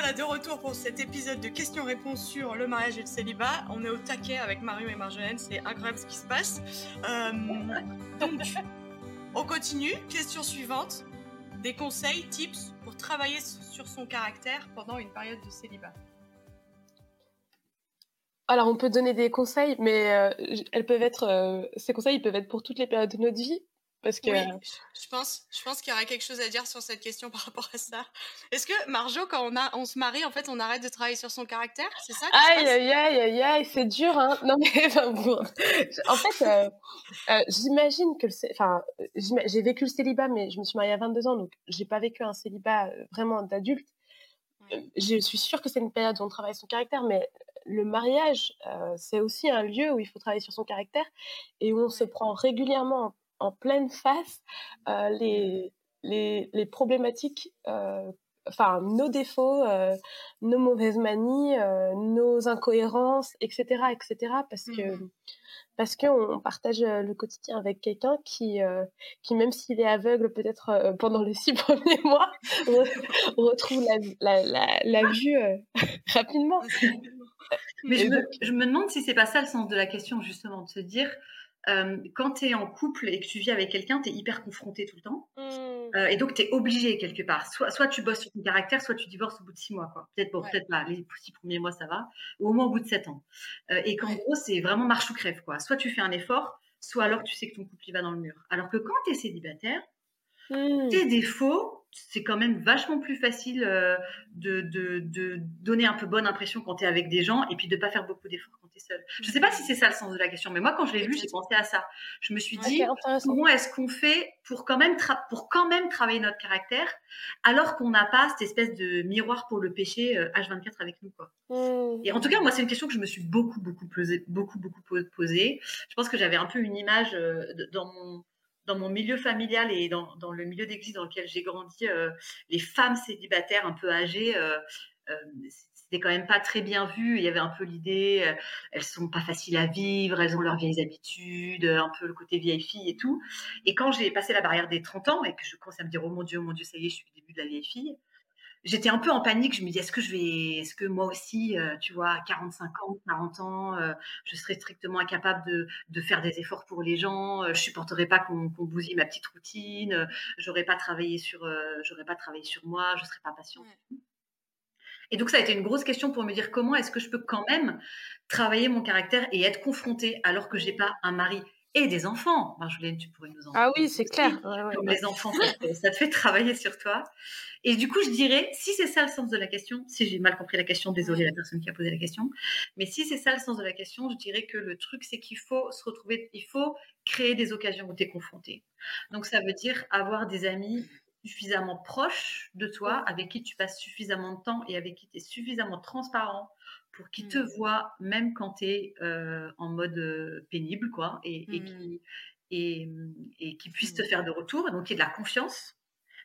voilà de retour pour cet épisode de questions-réponses sur le mariage et le célibat. On est au taquet avec Mario et Marjolaine, c'est incroyable ce qui se passe. Euh, donc, on continue. Question suivante. Des conseils, tips pour travailler sur son caractère pendant une période de célibat. Alors, on peut donner des conseils, mais euh, elles peuvent être, euh, ces conseils ils peuvent être pour toutes les périodes de notre vie parce que... Oui, je pense, je pense qu'il y aura quelque chose à dire sur cette question par rapport à ça. Est-ce que, Marjo, quand on, a, on se marie, en fait, on arrête de travailler sur son caractère? C'est ça Aïe, aïe, aïe, aïe, aïe, c'est dur, hein Non, mais bon. En fait, euh, euh, j'imagine que... Enfin, j'ai vécu le célibat, mais je me suis mariée à 22 ans, donc j'ai pas vécu un célibat euh, vraiment d'adulte. Je suis sûre que c'est une période où on travaille son caractère, mais le mariage, c'est aussi un lieu où il faut travailler sur son caractère et où on se prend régulièrement en pleine face euh, les, les, les, problématiques, euh, enfin nos défauts, euh, nos mauvaises manies, nos incohérences, etc., etc. Parce que mmh parce qu'on partage le quotidien avec quelqu'un qui, qui, même s'il est aveugle peut-être pendant les six premiers mois, retrouve la, la, la, vue rapidement. Mais je me, je me, demande si c'est pas ça le sens de la question, justement, de se dire, euh, quand tu es en couple et que tu vis avec quelqu'un, tu es hyper confronté tout le temps. Mmh. Euh, et donc, tu es obligé quelque part. Soit, soit tu bosses sur ton caractère, soit tu divorces au bout de six mois. Peut-être bon, peut pas, les six premiers mois, ça va. Ou au moins au bout de sept ans. Euh, et qu'en gros, c'est vraiment marche ou crève. Quoi. Soit tu fais un effort, soit alors tu sais que ton couple il va dans le mur. Alors que quand tu es célibataire, mmh. tes défauts, c'est quand même vachement plus facile de, de, de, donner un peu bonne impression quand tu es avec des gens et puis de pas faire beaucoup d'efforts je ne sais pas si c'est ça le sens de la question, mais moi, quand je l'ai lu, j'ai pensé à ça. Je me suis dit, comment est-ce qu'on fait pour quand, même pour quand même travailler notre caractère, alors qu'on n'a pas cette espèce de miroir pour le péché H24 euh, avec nous, quoi. Mmh. Et en tout cas, moi, c'est une question que je me suis beaucoup, beaucoup posée, beaucoup, beaucoup posée. Je pense que j'avais un peu une image euh, dans mon dans mon milieu familial et dans, le milieu d'église dans lequel j'ai grandi, euh, les femmes célibataires un peu âgées, c'était quand même pas très bien vu. Il y avait un peu l'idée, euh, elles sont pas faciles à vivre, elles ont leurs vieilles habitudes, un peu le côté vieille fille et tout. Et quand j'ai passé la barrière des 30 ans et que je commençais à me dire, oh mon Dieu, oh mon Dieu, ça y est, je suis au début de la vieille fille, j'étais un peu en panique. Je me dis, est-ce que je vais, est-ce que moi aussi, euh, tu vois, à 45 ans, 40 ans, euh, je serais strictement incapable de, de, faire des efforts pour les gens, je supporterais pas qu'on bousille ma petite routine, j'aurais pas travaillé sur, j'aurais pas travaillé sur moi, je serais pas patiente. Et donc, ça a été une grosse question pour me dire comment est-ce que je peux quand même travailler mon caractère et être confrontée alors que j'ai pas un mari? Et des enfants. Marjolaine, tu pourrais nous en Ah oui, c'est clair. les enfants, ça te, fait travailler sur toi. Et du coup, je dirais, si c'est ça le sens de la question, si j'ai mal compris la question, désolée la personne qui a posé la question, mais si c'est ça le sens de la question, je dirais que le truc, c'est qu'il faut se retrouver, il faut créer des occasions où tu es confronté. Donc, ça veut dire avoir des amis suffisamment proche de toi, avec qui tu passes suffisamment de temps et avec qui tu es suffisamment transparent pour qu'ils te mmh. voient même quand tu es euh, en mode euh, pénible, quoi, et, et, mmh. qui, mmh, et, qui puissent te faire de retour. Donc, il y ait de la confiance,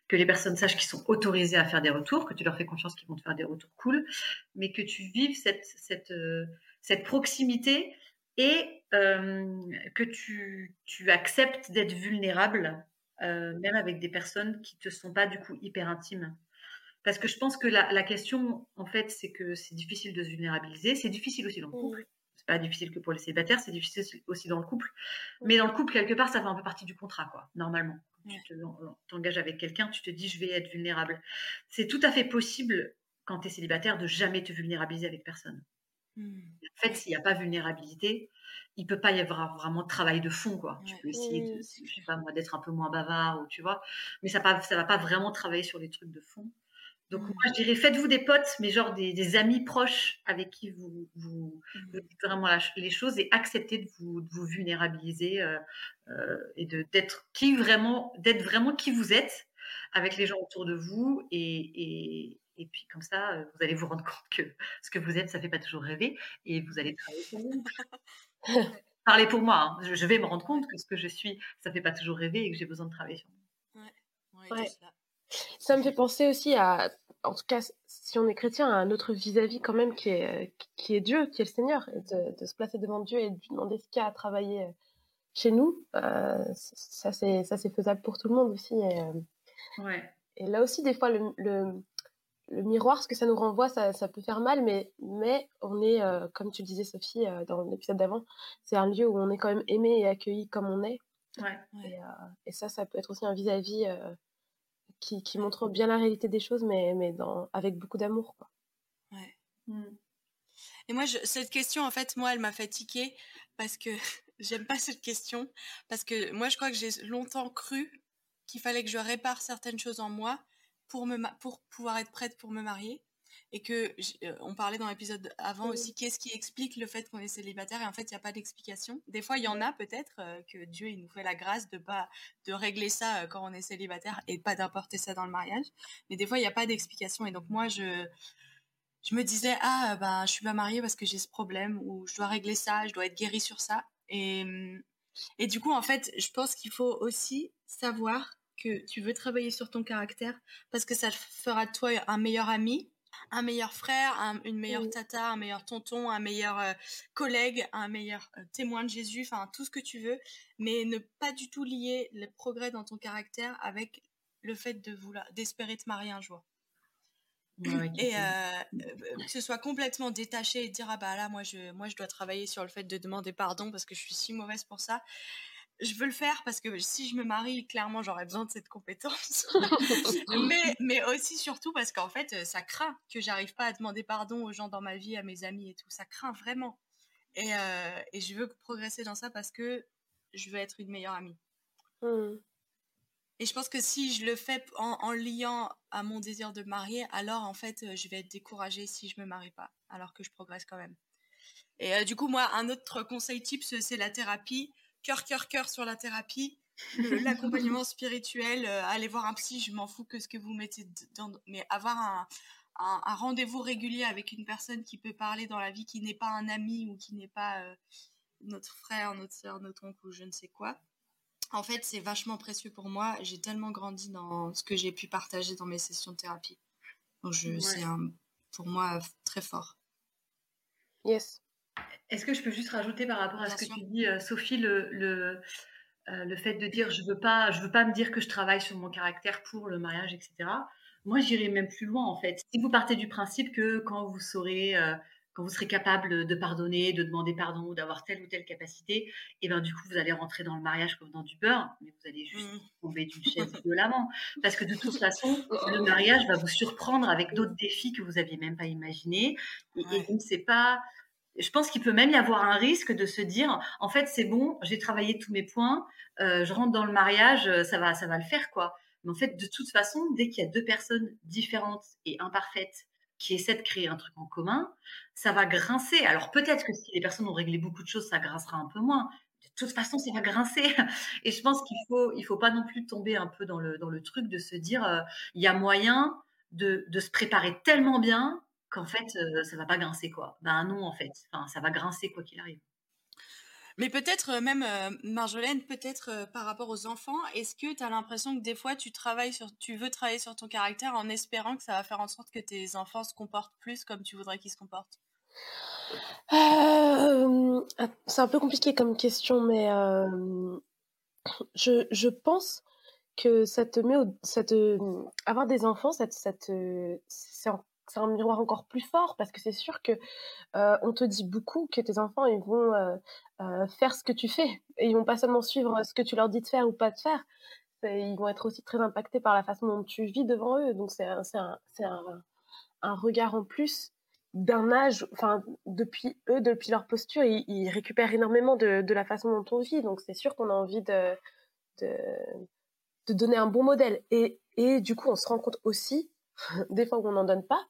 que les personnes sachent qu'ils sont autorisés à faire des retours, que tu leur fais confiance qu'ils vont te faire des retours cool, mais que tu vives cette, cette, euh, cette proximité et que tu, tu acceptes d'être vulnérable euh, même avec des personnes qui te sont pas du coup hyper intimes. Parce que je pense que la, question, en fait, c'est que c'est difficile de se vulnérabiliser. C'est difficile aussi dans le couple. C'est pas difficile que pour les célibataires, c'est difficile aussi dans le couple. Mais dans le couple, quelque part, ça fait un peu partie du contrat, quoi, normalement. tu t'engages avec quelqu'un, tu te dis, je vais être vulnérable. C'est tout à fait possible, quand tu es célibataire, de jamais te vulnérabiliser avec personne. Mmh. En fait, s'il n'y a pas vulnérabilité, il peut pas y avoir vraiment de travail de fond, quoi. Tu peux essayer, de, je sais pas moi, d'être un peu moins bavard, ou tu vois, mais ça ne ça va pas vraiment travailler sur les trucs de fond. Donc moi, je dirais, faites-vous des potes, mais genre des, amis proches avec qui vous, vous, mmh. dites vraiment les choses et acceptez de vous, de vous vulnérabiliser euh, euh, et de d'être qui vraiment, d'être vraiment qui vous êtes avec les gens autour de vous et, et, puis comme ça, euh, vous allez vous rendre compte que ce que vous êtes, ça fait pas toujours rêver et vous allez travailler sur vous. Parler pour moi, hein. je, vais me rendre compte que ce que je suis, ça fait pas toujours rêver et que j'ai besoin de travailler sur moi. Ouais. Ça me fait penser aussi à, en tout cas, si on est chrétien, à un autre vis-à-vis quand même qui est, qui est Dieu, qui est le Seigneur, de, se placer devant Dieu et de lui demander ce qu'il y a à travailler euh, chez nous. Euh, ça, c'est faisable pour tout le monde aussi. Et, euh, ouais. et là aussi, des fois, le, le miroir, ce que ça nous renvoie, ça, ça peut faire mal, mais, mais on est, comme tu le disais Sophie dans l'épisode d'avant, c'est un lieu où on est quand même aimé et accueilli comme on est. Ouais. Et, et, ça, ça peut être aussi un vis-à-vis qui, montre bien la réalité des choses, mais, mais dans, avec beaucoup d'amour. Ouais. Mmh. Et moi, cette question, en fait, moi, elle m'a fatiguée parce que j'aime pas cette question. Parce que moi, je crois que j'ai longtemps cru qu'il fallait que je répare certaines choses en moi pour, me, pour pouvoir être prête pour me marier. Et que, euh, on parlait dans l'épisode avant aussi, qu'est-ce qui explique le fait qu'on est célibataire Et en fait, il n'y a pas d'explication. Des fois, il y en a peut-être euh, que Dieu, il nous fait la grâce de pas de régler ça euh, quand on est célibataire et pas d'importer ça dans le mariage. Mais des fois, il n'y a pas d'explication. Et donc, moi, je, je me disais, ah, bah, je suis pas mariée parce que j'ai ce problème, ou je dois régler ça, je dois être guérie sur ça. Et, mmh, et du coup, en fait, je pense qu'il faut aussi savoir que tu veux travailler sur ton caractère parce que ça fera de toi un meilleur ami, un meilleur frère, une meilleure tata, un meilleur tonton, un meilleur euh, collègue, un meilleur euh, témoin de Jésus, enfin tout ce que tu veux, mais ne pas du tout lier le progrès dans ton caractère avec le fait de vouloir d'espérer te marier un jour. Et euh, que ce soit complètement détaché et dire ah bah là moi je moi je dois travailler sur le fait de demander pardon parce que je suis si mauvaise pour ça je veux le faire parce que si je me marie clairement j'aurais besoin de cette compétence mais mais aussi surtout parce qu'en fait ça craint que j'arrive pas à demander pardon aux gens dans ma vie à mes amis et tout ça craint vraiment et, euh, et je veux progresser dans ça parce que je veux être une meilleure amie mmh. Et je pense que si je le fais en, liant à mon désir de marier, alors en fait, euh, je vais être découragée si je me marie pas, alors que je progresse quand même. Et euh, du coup, moi, un autre conseil tips, c'est la thérapie. Cœur, cœur, cœur sur la thérapie. L'accompagnement spirituel, euh, aller voir un psy, je m'en fous que ce que vous mettez dans. Mais avoir un, un, rendez-vous régulier avec une personne qui peut parler dans la vie, qui n'est pas un ami ou qui n'est pas notre frère, notre soeur, notre oncle ou je ne sais quoi en fait, c'est vachement précieux pour moi. J'ai tellement grandi dans ce que j'ai pu partager dans mes sessions de thérapie. Donc, je, c'est pour moi très fort. Yes. Est-ce que je peux juste rajouter par rapport à ce que tu dis, euh, Sophie, le, le, euh, le, fait de dire je veux pas, je veux pas me dire que je travaille sur mon caractère pour le mariage, etc. Moi, j'irai même plus loin en fait. Si vous partez du principe que quand vous saurez euh, quand vous serez capable de pardonner, de demander pardon ou d'avoir telle ou telle capacité, et eh ben du coup vous allez rentrer dans le mariage comme dans du beurre, mais vous allez juste mmh. tomber d'une chaise violemment, parce que de toute façon le mariage va vous surprendre avec d'autres défis que vous aviez même pas imaginés, et, donc c'est pas, je pense qu'il peut même y avoir un risque de se dire en fait c'est bon, j'ai travaillé tous mes points, euh, je rentre dans le mariage, ça va ça va le faire quoi. Mais en fait de toute façon dès qu'il y a deux personnes différentes et imparfaites qui essaient de créer un truc en commun, ça va grincer. Alors peut-être que si les personnes ont réglé beaucoup de choses, ça grincera un peu moins. De toute façon, ça va grincer. Et je pense qu'il faut, il faut pas non plus tomber un peu dans le, dans le truc de se dire, euh, il y a moyen de, se préparer tellement bien qu'en fait, ça euh, ça va pas grincer quoi. Ben non, en fait, enfin, ça va grincer quoi qu'il arrive. Mais peut-être même, euh, Marjolaine, peut-être euh, par rapport aux enfants, est-ce que tu as l'impression que des fois tu travailles sur, tu veux travailler sur ton caractère en espérant que ça va faire en sorte que tes enfants se comportent plus comme tu voudrais qu'ils se comportent? C'est un peu compliqué comme question, mais je, je, pense que ça te met au, ça te, avoir des enfants, ça, ça te, c'est c'est un miroir encore plus fort parce que c'est sûr que euh, on te dit beaucoup que tes enfants ils vont euh, euh, faire ce que tu fais. Et ils vont pas seulement suivre ce que tu leur dis de faire ou pas de faire. Ils vont être aussi très impactés par la façon dont tu vis devant eux. Donc c'est un, un, regard en plus d'un âge enfin depuis eux depuis leur posture ils, récupèrent énormément de, de, la façon dont on vit. Donc c'est sûr qu'on a envie de, de, de donner un bon modèle. Et, et du coup on se rend compte aussi des fois où on n'en donne pas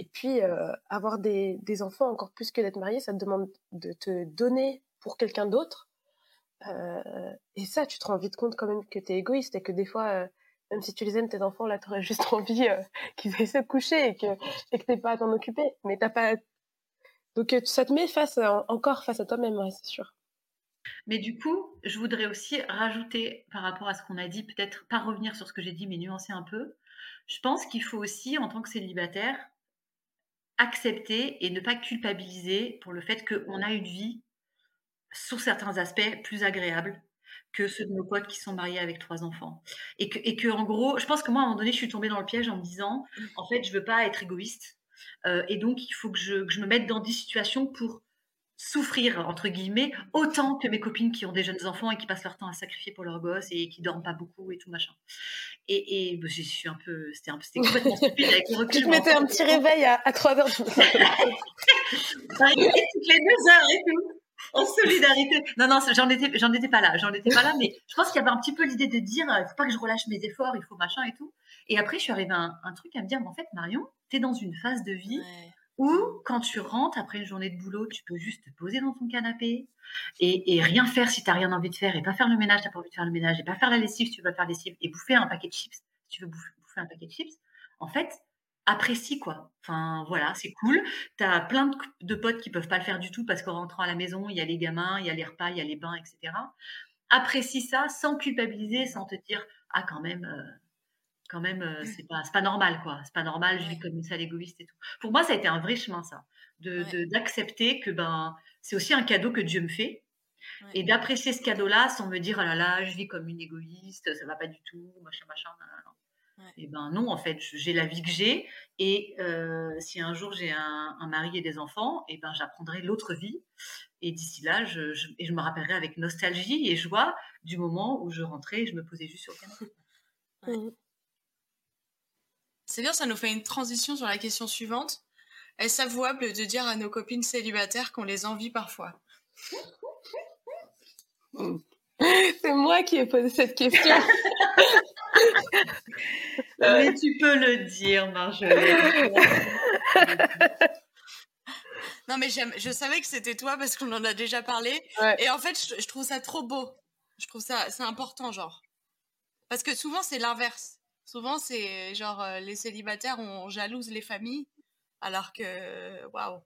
et puis, euh, avoir des, enfants, encore plus que d'être marié, ça te demande de te donner pour quelqu'un d'autre. Euh, et ça, tu te rends vite compte quand même que tu es égoïste et que des fois, euh, même si tu les aimes, tes enfants, là, tu aurais juste envie qu'ils aillent se coucher et que et que pas à t'en occuper. Mais t'as pas. Donc, ça te met face encore face à toi-même, c'est sûr. Mais du coup, je voudrais aussi rajouter par rapport à ce qu'on a dit, peut-être pas revenir sur ce que j'ai dit, mais nuancer un peu. Je pense qu'il faut aussi, en tant que célibataire, accepter et ne pas culpabiliser pour le fait qu'on a une vie, sur certains aspects, plus agréable que ceux de nos potes qui sont mariés avec trois enfants. Et que, et que en gros, je pense que moi, à un moment donné, je suis tombée dans le piège en me disant, en fait, je veux pas être égoïste. Euh, et donc, il faut que je, que je me mette dans des situations pour souffrir, entre guillemets, autant que mes copines qui ont des jeunes enfants et qui passent leur temps à sacrifier pour leurs gosses et qui dorment pas beaucoup et tout machin. Et, et bah, je suis un peu, c'était un peu, c'était complètement stupide avec le recul. Tu te mettais un petit réveil à, à 3 heures du matin. toutes les deux heures et tout. En solidarité. Non, non, j'en étais, j'en étais pas là, j'en étais pas là, mais je pense qu'il y avait un petit peu l'idée de dire, il faut pas que je relâche mes efforts, il faut machin et tout. Et après, je suis arrivée à un, un truc à me dire, mais en fait, Marion, tu es dans une phase de vie Ouais. Où, quand tu rentres après une journée de boulot, tu peux juste te poser dans ton canapé et, rien faire si tu n'as rien envie de faire, et pas faire le ménage, tu n'as pas envie de faire le ménage, et pas faire la lessive si tu veux faire la lessive, et bouffer un paquet de chips si tu veux bouffer, un paquet de chips. En fait, apprécie quoi. Enfin voilà, c'est cool. Tu as plein de, potes qui peuvent pas le faire du tout parce qu'en rentrant à la maison, il y a les gamins, il y a les repas, il y a les bains, etc. Apprécie ça sans culpabiliser, sans te dire ah quand même. euh, quand même, euh, c'est pas, pas normal, quoi. C'est pas normal, je vis comme une sale égoïste et tout. Pour moi, ça a été un vrai chemin, ça. De, Ouais. de- d'accepter que ben, c'est aussi un cadeau que Dieu me fait. Ouais. Et d'apprécier ce cadeau-là sans me dire, ah là là, je vis comme une égoïste, ça va pas du tout, machin, machin. nanana. Ouais. Et ben non, en fait, j'ai la vie que j'ai. Et euh, si un jour j'ai un, un mari et des enfants, et ben j'apprendrai l'autre vie. Et d'ici là, je, je- et je me rappellerai avec nostalgie et joie du moment où je rentrais et je me posais juste sur le canapé. Mhm. C'est bien, ça nous fait une transition sur la question suivante. Est-ce avouable de dire à nos copines célibataires qu'on les envie parfois? C'est moi qui ai posé cette question. Mais tu peux le dire, Marjolaine. Non, mais j'aime- je savais que c'était toi parce qu'on en a déjà parlé. Ouais. Et en fait, je, je trouve ça trop beau. Je trouve ça, c'est important, genre. Parce que souvent, c'est l'inverse. Souvent, c'est genre euh, les célibataires, on jalouse les familles, alors que, waouh.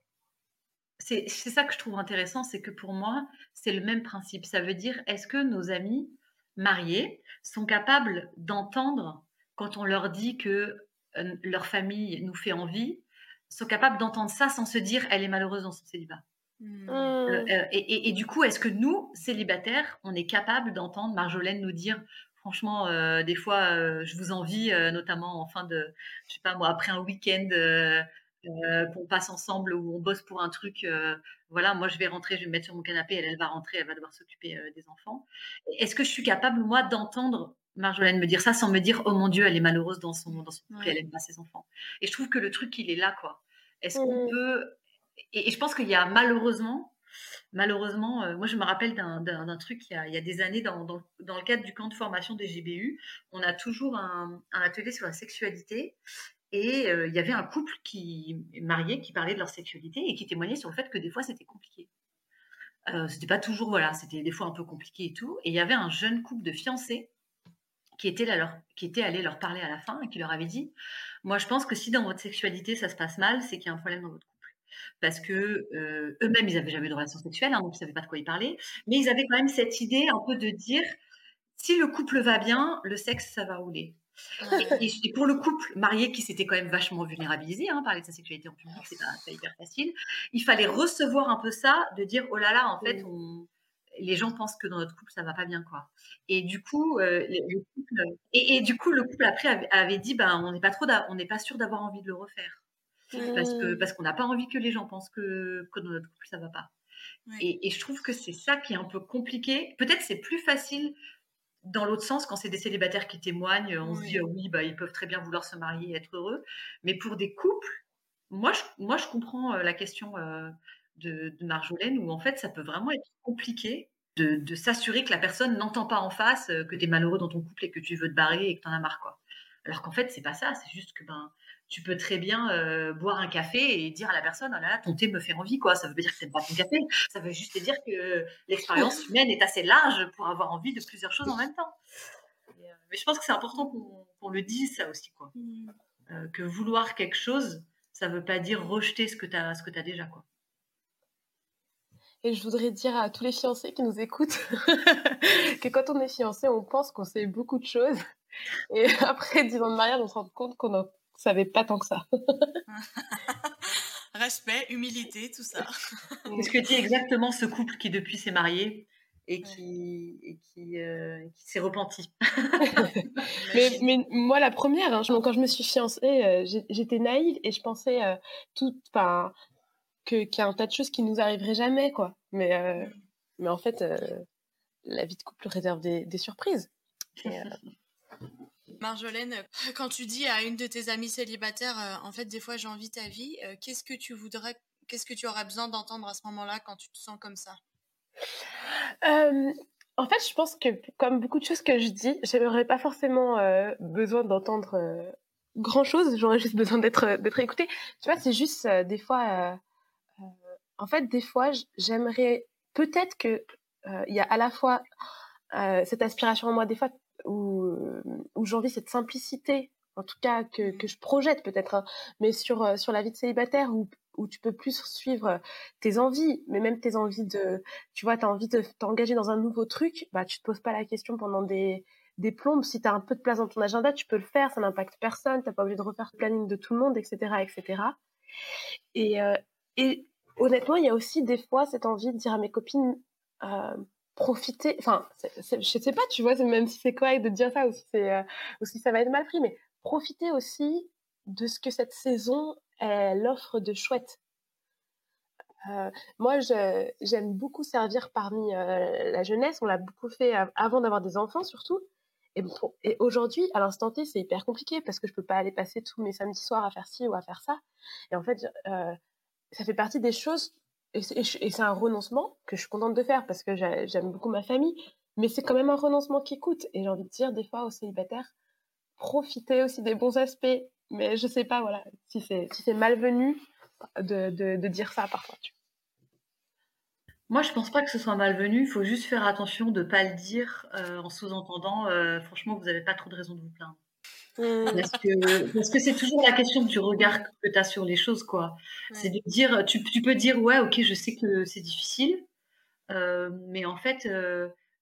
C'est c'est ça que je trouve intéressant, c'est que pour moi, c'est le même principe. Ça veut dire, est-ce que nos amis mariés sont capables d'entendre quand on leur dit que euh, leur famille nous fait envie, sont capables d'entendre ça sans se dire, elle est malheureuse dans son célibat? Hmm. Mhm. euh, et, et- et du coup, est-ce que nous, célibataires, on est capable d'entendre Marjolaine nous dire, franchement, euh, des fois, euh, je vous envie, euh, notamment en fin de, je sais pas moi, après un week-end qu'on passe ensemble où on bosse pour un truc, voilà, moi je vais rentrer, je vais me mettre sur mon canapé, elle, elle va rentrer, elle va devoir s'occuper des enfants. Est-ce que je suis capable, moi, d'entendre Marjolaine me dire ça sans me dire, oh mon Dieu, elle est malheureuse dans son, dans son couple, Ouais. elle aime pas ses enfants. Et je trouve que le truc, il est là, quoi. Est-ce qu'on Mhm. peut et, et je pense qu'il y a malheureusement, malheureusement, euh, moi je me rappelle d'un- truc il y, a, des années dans, le cadre du camp de formation des GBU, on a toujours un, atelier sur la sexualité et euh, il y avait un couple qui marié qui parlait de leur sexualité et qui témoignait sur le fait que des fois c'était compliqué. Euh, c'était pas toujours voilà, c'était des fois un peu compliqué et tout. Et il y avait un jeune couple de fiancés qui était, qui était allé leur parler à la fin et qui leur avait dit Moi, je pense que si dans votre sexualité ça se passe mal, c'est qu'il y a un problème dans votre couple. Parce que euh, eux-mêmes, ils n'avaient jamais eu de relation sexuelle, hein, donc ils ne savaient pas de quoi ils parlaient. Mais ils avaient quand même cette idée un peu de dire si le couple va bien, le sexe, ça va rouler. Et, et pour le couple marié qui s'était quand même vachement vulnérabilisé, hein, parler de sa sexualité en public, c'est pas, pas hyper facile, il fallait recevoir un peu ça, de dire oh là là, en fait, on, les gens pensent que dans notre couple ça va pas bien quoi. Et du coup, euh, le, le couple, et, et du coup, le couple après avait, avait dit ben on n'est pas trop, on n'est pas sûr d'avoir envie de le refaire parce que parce qu'on n'a pas envie que les gens pensent que, que dans notre couple ça va pas. Ouais. Et, et je trouve que c'est ça qui est un peu compliqué. Peut-être c'est plus facile dans l'autre sens quand c'est des célibataires qui témoignent. On se dit euh, oui bah ils peuvent très bien vouloir se marier et être heureux. Mais pour des couples, moi je moi je comprends euh, la question euh, de, de Marjolaine où en fait ça peut vraiment être compliqué. De, de s'assurer que la personne n'entend pas en face euh, que tu es malheureux dans ton couple et que tu veux te barrer et que tu en as marre quoi. Alors qu'en fait c'est pas ça, c'est juste que ben tu peux très bien euh, boire un café et dire à la personne oh là là ton thé me fait envie quoi. Ça veut pas dire que t'aimes pas ton café. Ça veut juste dire que l'expérience humaine est assez large pour avoir envie de plusieurs choses en même temps. Et, euh, mais je pense que c'est important qu'on le dise ça aussi quoi. Hmm. Euh, que vouloir quelque chose ça veut pas dire rejeter ce que tu as ce que tu déjà quoi. Et je voudrais dire à tous les fiancés qui nous écoutent que quand on est fiancé, on pense qu'on sait beaucoup de choses. Et après 10 ans de mariage, on se rend compte qu'on n'en savait pas tant que ça. Respect, humilité, tout ça. est-ce que es exactement ce couple qui depuis s'est marié et qui, et qui, euh, qui s'est repenti. mais, mais, moi, la première, hein, quand je me suis fiancée, euh, j'étais naïve et je pensais euh, tout, qu'il y a un tas de choses qui nous arriveraient jamais, quoi. Mais, mais en fait, la vie de couple réserve des, des surprises. Marjolaine, quand tu dis à une de tes amies célibataires, en fait, des fois j'ai envie ta vie, qu'est-ce que tu voudrais, qu'est-ce que tu aurais besoin d'entendre à ce moment-là quand tu te sens comme ça? En fait, je pense que comme beaucoup de choses que je dis, j'aimerais pas forcément besoin d'entendre grand chose. J'aurais juste besoin d'être d'être écoutée. Tu vois, c'est juste des fois. en fait, des fois, j'aimerais peut-être que il y a à la fois cette aspiration en moi, des fois où, où j'envie cette simplicité en tout cas que, que je projette peut-être, hein, mais sur, sur la vie de célibataire où où tu peux plus suivre tes envies, mais même tes envies de, tu vois, tu as envie de t'engager dans un nouveau truc, bah tu te poses pas la question pendant des, des plombes. Si tu as un peu de place dans ton agenda, tu peux le faire, ça n'impacte personne, tu n'as pas obligé de refaire le planning de tout le monde, etc. etc. Et, euh, et honnêtement, il y a aussi des fois cette envie de dire à mes copines, euh, profiter, enfin, je sais pas, tu vois, même si c'est correct de dire ça, ou si, euh, ou si ça va être mal pris, mais profiter aussi de ce que cette saison elle offre de chouette. Euh, moi, j'aime beaucoup servir parmi euh, la jeunesse. On l'a beaucoup fait avant d'avoir des enfants, surtout. Et, aujourd'hui, à l'instant T, c'est hyper compliqué parce que je peux pas aller passer tous mes samedis soirs à faire ci ou à faire ça. Et en fait, ça fait partie des choses. Et c'est un renoncement que je suis contente de faire parce que j'aime beaucoup ma famille. Mais c'est quand même un renoncement qui coûte. Et j'ai envie de dire des fois aux célibataires, profitez aussi des bons aspects mais je sais pas, voilà, si c'est si c'est malvenu de, de, dire ça parfois. Moi, je pense pas que ce soit malvenu. Il faut juste faire attention de pas le dire euh, en sous-entendant. Euh, franchement, vous n'avez pas trop de raison de vous plaindre. Mmh. Parce que parce que c'est toujours la question du regard que tu as sur les choses, quoi. C'est de dire, tu, tu, peux dire, ouais, ok, je sais que c'est difficile, euh, mais en fait,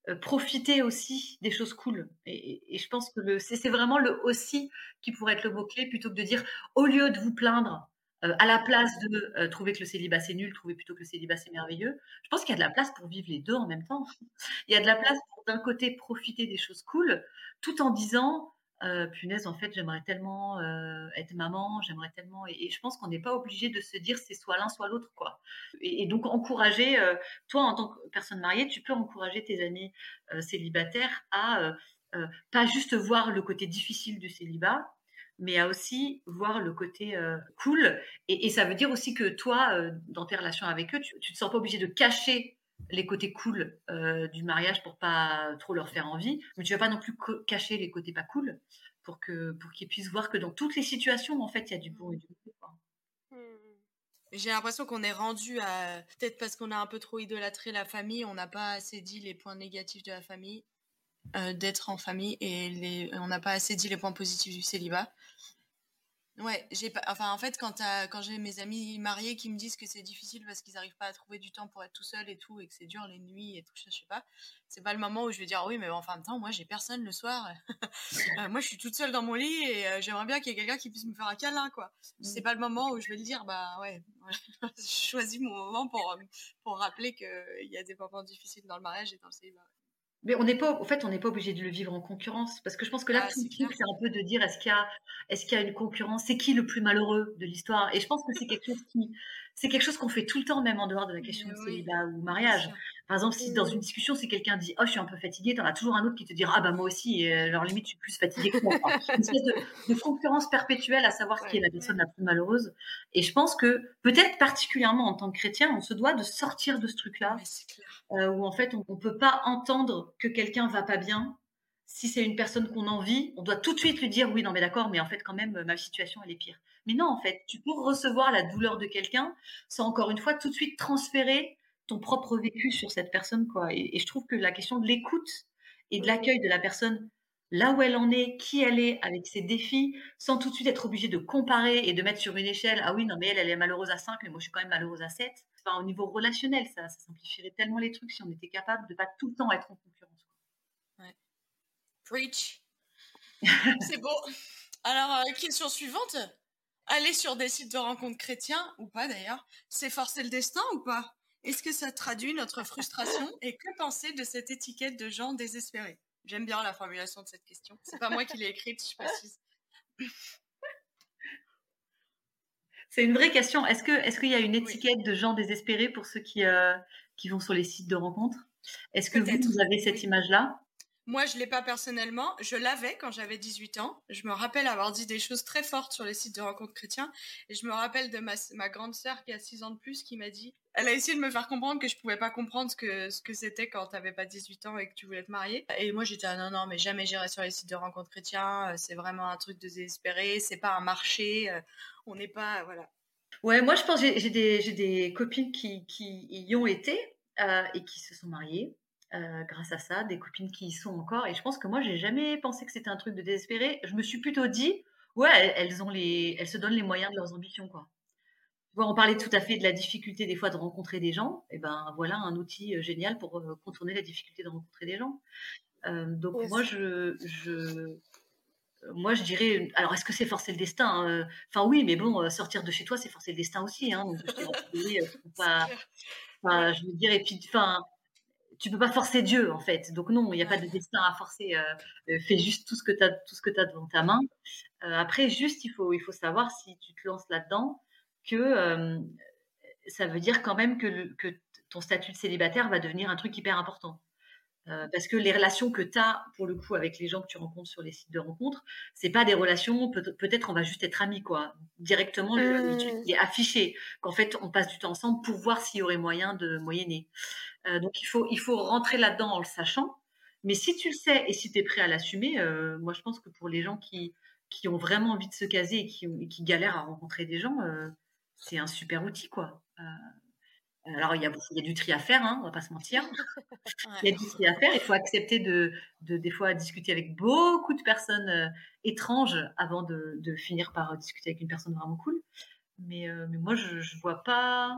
euh, profiter aussi des choses cool. Et, je pense que c'est vraiment le aussi qui pourrait être le mot-clé plutôt que de dire au lieu de vous plaindre, euh, à la place de euh, trouver que le célibat c'est nul, trouver plutôt que le célibat c'est merveilleux. Je pense qu'il y a de la place pour vivre les deux en même temps. Il y a de la place pour d'un côté profiter des choses cool, tout en disant euh, punaise, en fait, j'aimerais tellement euh, être maman, j'aimerais tellement. Et, je pense qu'on n'est pas obligé de se dire c'est soit l'un, soit l'autre, quoi. Et, donc, encourager, euh, toi, en tant que personne mariée, tu peux encourager tes amis célibataires à pas juste voir le côté difficile du célibat, mais à aussi voir le côté cool. Et, ça veut dire aussi que toi, dans tes relations avec eux, tu, tu te sens pas obligé de cacher les côtés cool euh, du mariage pour pas trop leur faire envie, mais tu vas pas non plus cacher les côtés pas cool pour que pour qu'ils puissent voir que dans toutes les situations en fait il y a du bon et du mauvais. Mmh. J'ai l'impression qu'on est rendu à peut-être parce qu'on a un peu trop idolâtré la famille, on n'a pas assez dit les points négatifs de la famille, euh, d'être en famille et on n'a pas assez dit les points positifs du célibat. Ouais, j'ai pas. Enfin, en fait, quand, quand j'ai mes amis mariés qui me disent que c'est difficile parce qu'ils n'arrivent pas à trouver du temps pour être tout seul et tout, et que c'est dur les nuits et tout je sais pas. C'est pas le moment où je vais dire oui, mais en fin de temps, moi, j'ai personne le soir. Euh, moi, je suis toute seule dans mon lit et euh, j'aimerais bien qu'il y ait quelqu'un qui puisse me faire un câlin, quoi. C'est mmh. pas le moment où je vais le dire, bah ouais, je choisis mon moment pour, pour rappeler qu'il y a des moments difficiles dans le mariage et dans le célibat. Mais on n'est pas, en fait, on n'est pas obligé de le vivre en concurrence, parce que je pense que là, ah, tout le truc, c'est un peu de dire est-ce qu'il y a, est-ce qu'il y a une concurrence, c'est qui le plus malheureux de l'histoire? Et je pense que c'est quelque chose qui, c'est quelque chose qu'on fait tout le temps, même en dehors de la question de célibat ou mariage. Par exemple, si dans une discussion, si quelqu'un dit Oh, je suis un peu fatigué, t'en as toujours un autre qui te dira Ah, bah moi aussi, et, alors limite, je suis plus fatigué que moi. une espèce de, concurrence perpétuelle à savoir qui est la personne la plus malheureuse. Et je pense que, peut-être particulièrement en tant que chrétien, on se doit de sortir de ce truc-là, euh, où en fait, on ne peut pas entendre que quelqu'un va pas bien. Si c'est une personne qu'on envie, on doit tout de suite lui dire Oui, non, mais d'accord, mais en fait, quand même, ma situation, elle est pire. Mais non, en fait, tu peux recevoir la douleur de quelqu'un sans encore une fois tout de suite transférer ton propre vécu sur cette personne, quoi. Et, je trouve que la question de l'écoute et de l'accueil de la personne là où elle en est, qui elle est, avec ses défis, sans tout de suite être obligé de comparer et de mettre sur une échelle, ah oui, non, mais elle, elle est malheureuse à 5, mais moi, je suis quand même malheureuse à 7. Enfin, au niveau relationnel, ça, ça simplifierait tellement les trucs si on était capable de pas tout le temps être en concurrence. Ouais. Preach. C'est beau. Alors, euh, question suivante aller sur des sites de rencontres chrétiens, ou pas d'ailleurs, c'est forcer le destin ou pas? Est-ce que ça traduit notre frustration et que penser de cette étiquette de gens désespérés? J'aime bien la formulation de cette question. C'est pas moi qui l'ai écrite, je précise. C'est une vraie question. Est-ce qu'il y a une étiquette de gens désespérés pour ceux qui euh, qui vont sur les sites de rencontres? Est-ce que vous, vous, avez cette image-là? Moi, je l'ai pas personnellement. Je l'avais quand j'avais 18 ans. Je me rappelle avoir dit des choses très fortes sur les sites de rencontres chrétiens. Et je me rappelle de ma, ma grande sœur qui a 6 ans de plus qui m'a dit elle a essayé de me faire comprendre que je pouvais pas comprendre ce que ce que c'était quand tu n'avais pas 18 ans et que tu voulais te marier. Et moi j'étais ah non non mais jamais j'irai sur les sites de rencontres chrétiens. C'est vraiment un truc de désespéré. C'est pas un marché. Euh, on n'est pas voilà. Ouais moi je pense j'ai des des copines qui qui y ont été euh, et qui se sont mariées euh, grâce à ça, des copines qui y sont encore. Et je pense que moi, j'ai jamais pensé que c'était un truc de désespéré. Je me suis plutôt dit, ouais, elles, ont les, elles se donnent les moyens de leurs ambitions, quoi. on parlait tout à fait de la difficulté des fois de rencontrer des gens. Et ben voilà un outil euh, génial pour euh, contourner la difficulté de rencontrer des gens. donc moi, je, je, moi, je dirais, alors est-ce que c'est forcer le destin Enfin oui, mais bon, sortir de chez toi, c'est forcer le destin aussi. Hein, donc, je, pas, je veux dire, et puis, enfin, tu peux pas forcer Dieu en fait. Donc non, il n'y a pas de destin à forcer. Euh, euh, fais juste tout ce que tu as, tout ce que as devant ta main. Euh, après, juste, il faut, il faut savoir si tu te lances là-dedans que ça veut dire quand même que, que ton statut de célibataire va devenir un truc hyper important. Parce que les relations que tu as, pour le coup, avec les gens que tu rencontres sur les sites de rencontres, c'est pas des relations, peut-être on va juste être amis, quoi. Directement, le, mmh. est affiché qu'en fait, on passe du temps ensemble pour voir s'il y aurait moyen de moyenner. Euh, donc il faut, il faut rentrer là-dedans en le sachant. Mais si tu le sais et si tu es prêt à l'assumer, euh, moi je pense que pour les gens qui, qui ont vraiment envie de se caser et qui, qui galèrent à rencontrer des gens, euh, c'est un super outil quoi. Alors il y, a, il y a du tri à faire, hein, on va pas se mentir. il y a du tri à faire. Il faut accepter de, de des fois discuter avec beaucoup de personnes étranges avant de, de, finir par discuter avec une personne vraiment cool. Mais, mais moi je, je vois pas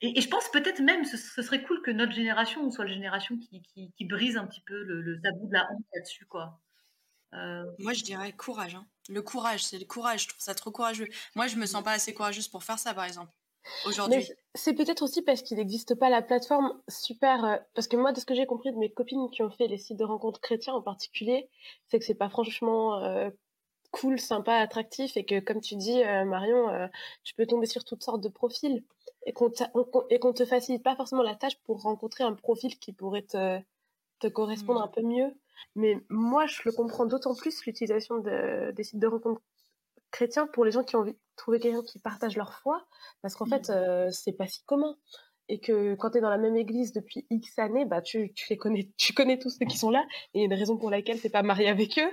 et, je pense peut-être même ce, ce serait cool que notre génération soit la génération qui, qui, brise un petit peu le, tabou de la honte là-dessus, quoi. Euh, Moi, je dirais courage. Hein. Le courage, c'est le courage. Je trouve ça trop courageux. Moi, je me sens pas assez courageuse pour faire ça, par exemple. Aujourd'hui. C'est peut-être aussi parce qu'il n'existe pas la plateforme super. Euh, parce que moi, de ce que j'ai compris de mes copines qui ont fait les sites de rencontres chrétiens en particulier, c'est que c'est pas franchement euh, cool, sympa, attractif et que, comme tu dis, Marion, tu peux tomber sur toutes sortes de profils et qu'on te facilite pas forcément la tâche pour rencontrer un profil qui pourrait te, te correspondre mmh. un peu mieux. Mais moi, je le comprends d'autant plus l'utilisation de, des sites de rencontres chrétiens pour les gens qui ont envie de trouver quelqu'un qui partage leur foi, parce qu'en fait, mmh. euh, c'est pas si commun. Et que quand tu es dans la même église depuis X années, bah, tu, tu, les connais, tu connais tous ceux qui sont là, et il y a une raison pour laquelle tu pas marié avec eux.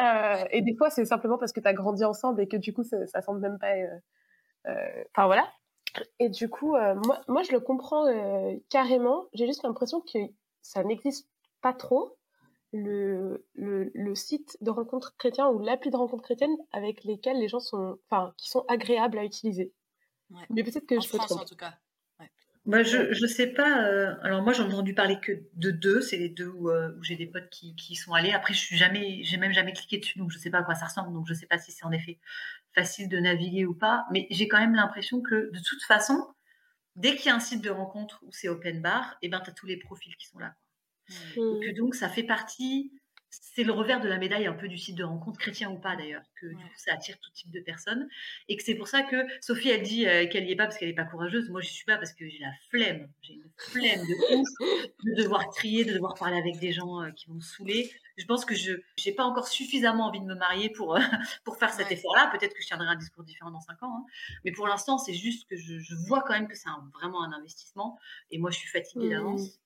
Euh, et des fois, c'est simplement parce que tu as grandi ensemble et que du coup, ça, ça semble même pas. Euh, euh enfin voilà. Et du coup, moi, moi, je le comprends carrément. J'ai juste l'impression que ça n'existe pas trop, le, le, le, site de rencontres chrétiens ou l'appli de rencontres chrétiennes avec lesquels les gens sont, enfin, qui sont agréables à utiliser. Mais peut-être que en je France, en tout cas. Je ne sais pas. Euh, alors moi, j'en ai entendu parler que de deux. C'est les deux où, où j'ai des potes qui, qui, sont allés. Après, je suis jamais, j'ai même jamais cliqué dessus, donc je sais pas à quoi ça ressemble. Donc je sais pas si c'est en effet facile de naviguer ou pas, mais j'ai quand même l'impression que de toute façon, dès qu'il y a un site de rencontre où c'est open bar, et eh ben, tu as tous les profils qui sont là. Mmh. que donc, ça fait partie c'est le revers de la médaille un peu du site de rencontre, chrétien ou pas d'ailleurs, que du coup ça attire tout type de personnes. Et que c'est pour ça que Sophie, elle dit euh, qu'elle n'y est pas parce qu'elle n'est pas courageuse. Moi, je suis pas parce que j'ai la flemme. J'ai une flemme de ouf de devoir trier, de devoir parler avec des gens euh, qui vont me saouler. Je pense que je n'ai pas encore suffisamment envie de me marier pour, euh, pour faire cet effort-là. Peut-être que je tiendrai un discours différent dans cinq ans. Hein. Mais pour l'instant, c'est juste que je, vois quand même que c'est vraiment un investissement. Et moi, je suis fatiguée d'avance.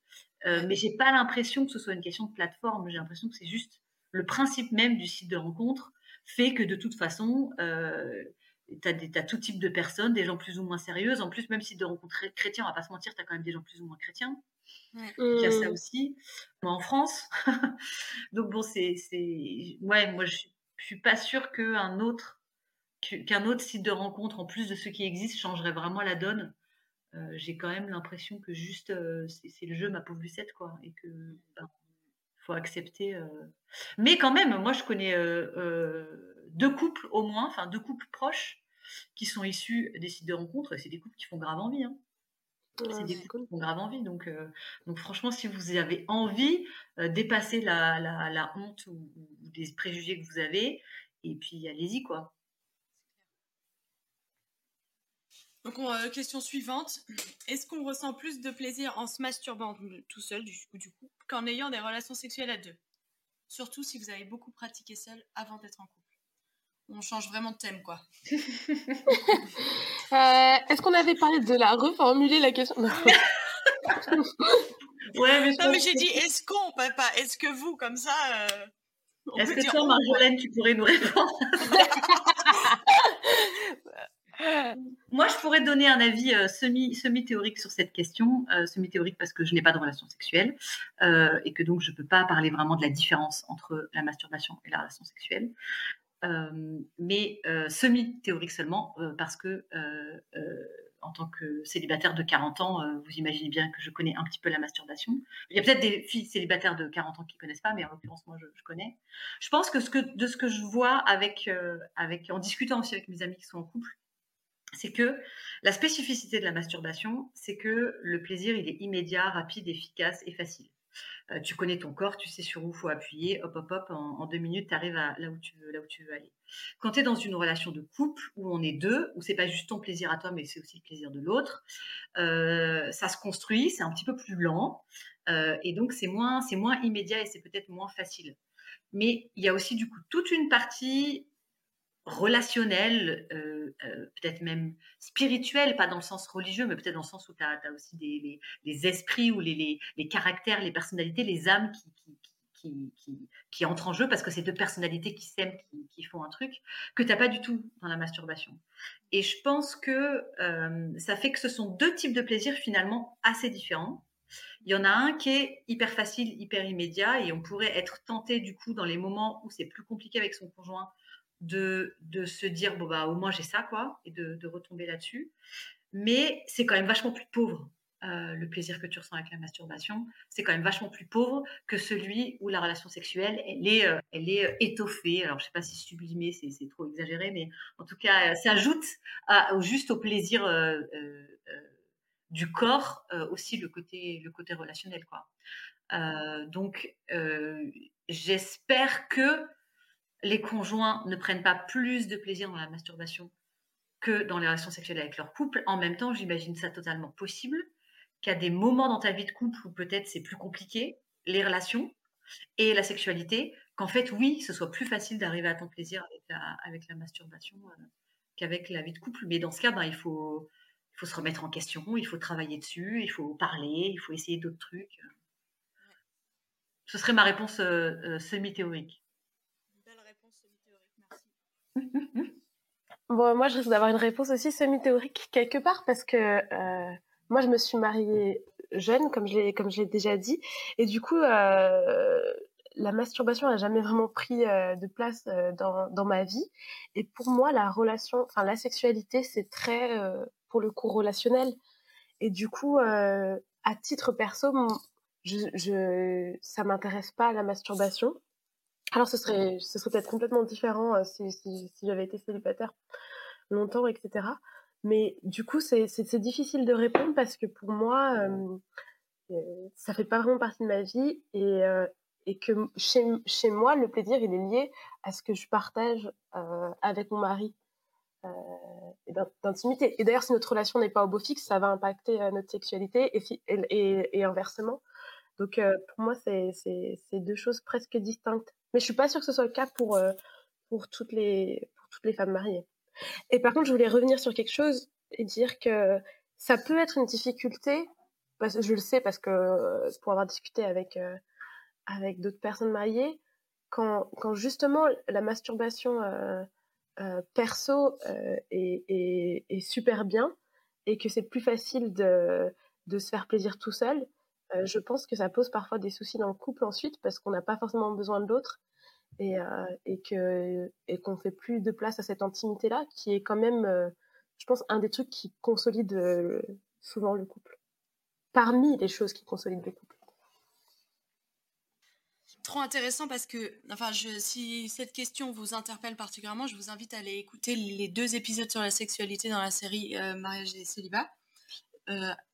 Euh, mais j'ai pas l'impression que ce soit une question de plateforme. J'ai l'impression que c'est juste le principe même du site de rencontre fait que de toute façon, euh, tu as, tout type de personnes, des gens plus ou moins sérieuses. En plus, même si de rencontre chrétien, on va pas se mentir, tu as quand même des gens plus ou moins chrétiens. Il y a ça mmh. aussi. Moi, en France. Donc bon, c'est, ouais, moi je, je suis pas sûre qu'un autre qu'un autre site de rencontre, en plus de ceux qui existent, changerait vraiment la donne. Euh, j'ai quand même l'impression que juste euh, c'est le jeu ma pauvre Lucette quoi et que ben, faut accepter euh. mais quand même moi je connais deux couples au moins enfin deux couples proches qui sont issus des sites de rencontres et c'est des couples qui font grave envie hein. c'est des couples qui ont grave envie. Donc, donc franchement, si vous avez envie, dépasser la, la, la, honte ou, ou, des préjugés que vous avez, et puis allez-y quoi. Donc, question suivante. Est-ce qu'on ressent plus de plaisir en se masturbant tout seul, du coup, du coup qu'en ayant des relations sexuelles à deux? Surtout si vous avez beaucoup pratiqué seul avant d'être en couple. On change vraiment de thème, quoi. Euh, est-ce qu'on avait parlé de la reformuler la question? Ouais, mais, non, mais j'ai dit est-ce qu'on, papa Est-ce que vous, comme ça euh, Est-ce que toi, Marjolaine, tu pourrais nous répondre? donner un avis euh, semi, semi-théorique sur cette question. semi-théorique parce que je n'ai pas de relation sexuelle et que donc je ne peux pas parler vraiment de la différence entre la masturbation et la relation sexuelle mais semi-théorique seulement, parce que en tant que célibataire de 40 ans, vous imaginez bien que je connais un petit peu la masturbation. Il y a peut-être des filles célibataires de 40 ans qui ne connaissent pas, mais en l'occurrence, moi, je, connais. Je pense que de ce que je vois avec, avec, en discutant aussi avec mes amis qui sont en couple, c'est que la spécificité de la masturbation, c'est que le plaisir, il est immédiat, rapide, efficace et facile. Euh, tu connais ton corps, tu sais sur où faut appuyer, hop, hop, hop, en, deux minutes, tu arrives là où tu veux, là où tu veux aller. Quand tu es dans une relation de couple où on est deux, où c'est pas juste ton plaisir à toi, mais c'est aussi le plaisir de l'autre, euh, ça se construit, c'est un petit peu plus lent, euh, et donc c'est moins, c'est moins immédiat et c'est peut-être moins facile. Mais il y a aussi du coup toute une partie relationnel, euh, euh, peut-être même spirituel, pas dans le sens religieux, mais peut-être dans le sens où tu as, aussi des, les, esprits ou les, les, caractères, les personnalités, les âmes qui, entrent en jeu parce que c'est deux personnalités qui s'aiment, qui, font un truc, que tu n'as pas du tout dans la masturbation. Et je pense que euh, ça fait que ce sont deux types de plaisirs finalement assez différents. Il y en a un qui est hyper facile, hyper immédiat, et on pourrait être tenté du coup dans les moments où c'est plus compliqué avec son conjoint de, de se dire, bon, bah, au moins j'ai ça, quoi, et de, de retomber là-dessus. Mais c'est quand même vachement plus pauvre. Euh, le plaisir que tu ressens avec la masturbation, c'est quand même vachement plus pauvre que celui où la relation sexuelle, elle est, euh, elle est euh, étoffée. Alors, je sais pas si sublimée, c'est trop exagéré, mais en tout cas, ça ajoute juste au plaisir du corps aussi le côté, le côté relationnel, quoi. donc, j'espère que les conjoints ne prennent pas plus de plaisir dans la masturbation que dans les relations sexuelles avec leur couple. En même temps, j'imagine ça totalement possible, a des moments dans ta vie de couple où peut-être c'est plus compliqué, les relations et la sexualité, qu'en fait, oui, ce soit plus facile d'arriver à ton plaisir avec la, masturbation euh, qu'avec la vie de couple. Mais dans ce cas, ben, il, faut, il faut se remettre en question, il faut travailler dessus, il faut parler, il faut essayer d'autres trucs. Ce serait ma réponse euh, euh, semi-théorique. Moi, je risque d'avoir une réponse aussi semi-théorique quelque part parce que euh, moi, je me suis mariée jeune, comme je l'ai, comme je déjà dit, et du coup, euh, la masturbation n'a jamais vraiment pris euh, de place dans, dans ma vie. Et pour moi, la relation, enfin, la sexualité, c'est très, pour le coup, relationnel. Et du coup, à titre perso, je, je, ça m'intéresse pas la masturbation. Alors, ce serait, ce serait peut-être complètement différent euh, si, si, si j'avais été célibataire longtemps, etc. Mais du coup, c'est difficile de répondre parce que pour moi, euh, ça fait pas vraiment partie de ma vie et, euh, et que chez, chez, moi, le plaisir, il est lié à ce que je partage euh, avec mon mari d'intimité. Et d'ailleurs, si notre relation n'est pas au beau fixe, ça va impacter notre sexualité et, et, et inversement. Donc, pour moi, c'est deux choses presque distinctes. Mais je suis pas sûre que ce soit le cas pour, euh, pour, toutes, les, pour toutes les femmes mariées. Et par contre, je voulais revenir sur quelque chose et dire que ça peut être une difficulté, parce je le sais parce que euh, pour avoir discuté avec, euh, avec d'autres personnes mariées, quand, quand justement la masturbation perso est, est, est, super bien et que c'est plus facile de, de se faire plaisir tout seul, euh, je pense que ça pose parfois des soucis dans le couple ensuite parce qu'on n'a pas forcément besoin de l'autre et, euh, qu'on fait plus de place à cette intimité là qui est quand même euh, je pense un des trucs qui consolide souvent le couple parmi les choses qui consolident le couple trop intéressant parce que, enfin, si cette question vous interpelle particulièrement, je vous invite à aller écouter les deux épisodes sur la sexualité dans la série Mariage et célibat.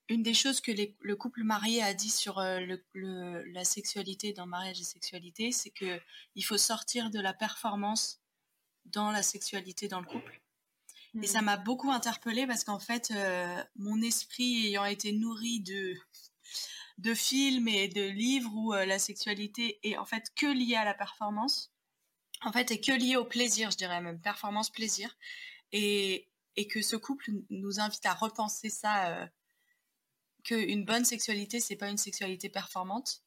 Une des choses que le couple marié a dit sur euh, la sexualité dans mariage et sexualité, c'est que il faut sortir de la performance dans la sexualité dans le couple. Et ça mmh. m'a beaucoup interpellée parce qu'en fait, euh, mon esprit ayant été nourri de, de films et de livres où euh, la sexualité est en fait que liée à la performance, en fait, est que liée au plaisir, je dirais même, performance-plaisir. Et, et que ce couple nous invite à repenser ça, euh, qu'une bonne sexualité, c'est pas une sexualité performante,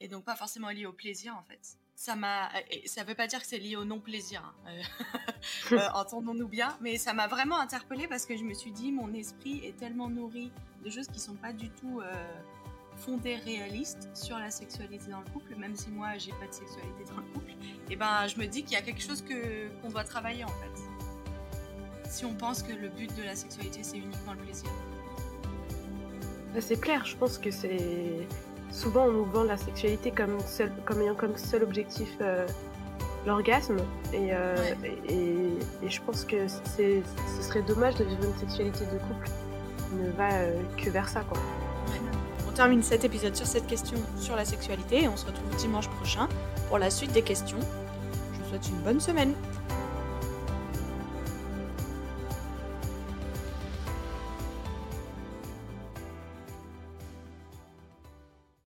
et donc pas forcément liée au plaisir en fait. Ça m'a, ça veut pas dire que c'est lié au non-plaisir, hein. euh, euh, entendons-nous bien, mais ça m'a vraiment interpellée parce que je me suis dit, mon esprit est tellement nourri de choses qui sont pas du tout fondées réalistes sur la sexualité dans le couple, même si moi j'ai pas de sexualité dans le couple, et ben je me dis qu'il y a quelque chose que qu'on doit travailler en fait si on pense que le but de la sexualité, c'est uniquement le plaisir. C'est clair, je pense que c'est. Souvent, on nous vend la sexualité comme, seul, comme ayant comme seul objectif euh, l'orgasme. Euh, et, et, je pense que ce serait dommage de vivre une sexualité de couple qui ne va euh, que vers ça. Quoi. On termine cet épisode sur cette question sur la sexualité et on se retrouve dimanche prochain pour la suite des questions. Je vous souhaite une bonne semaine.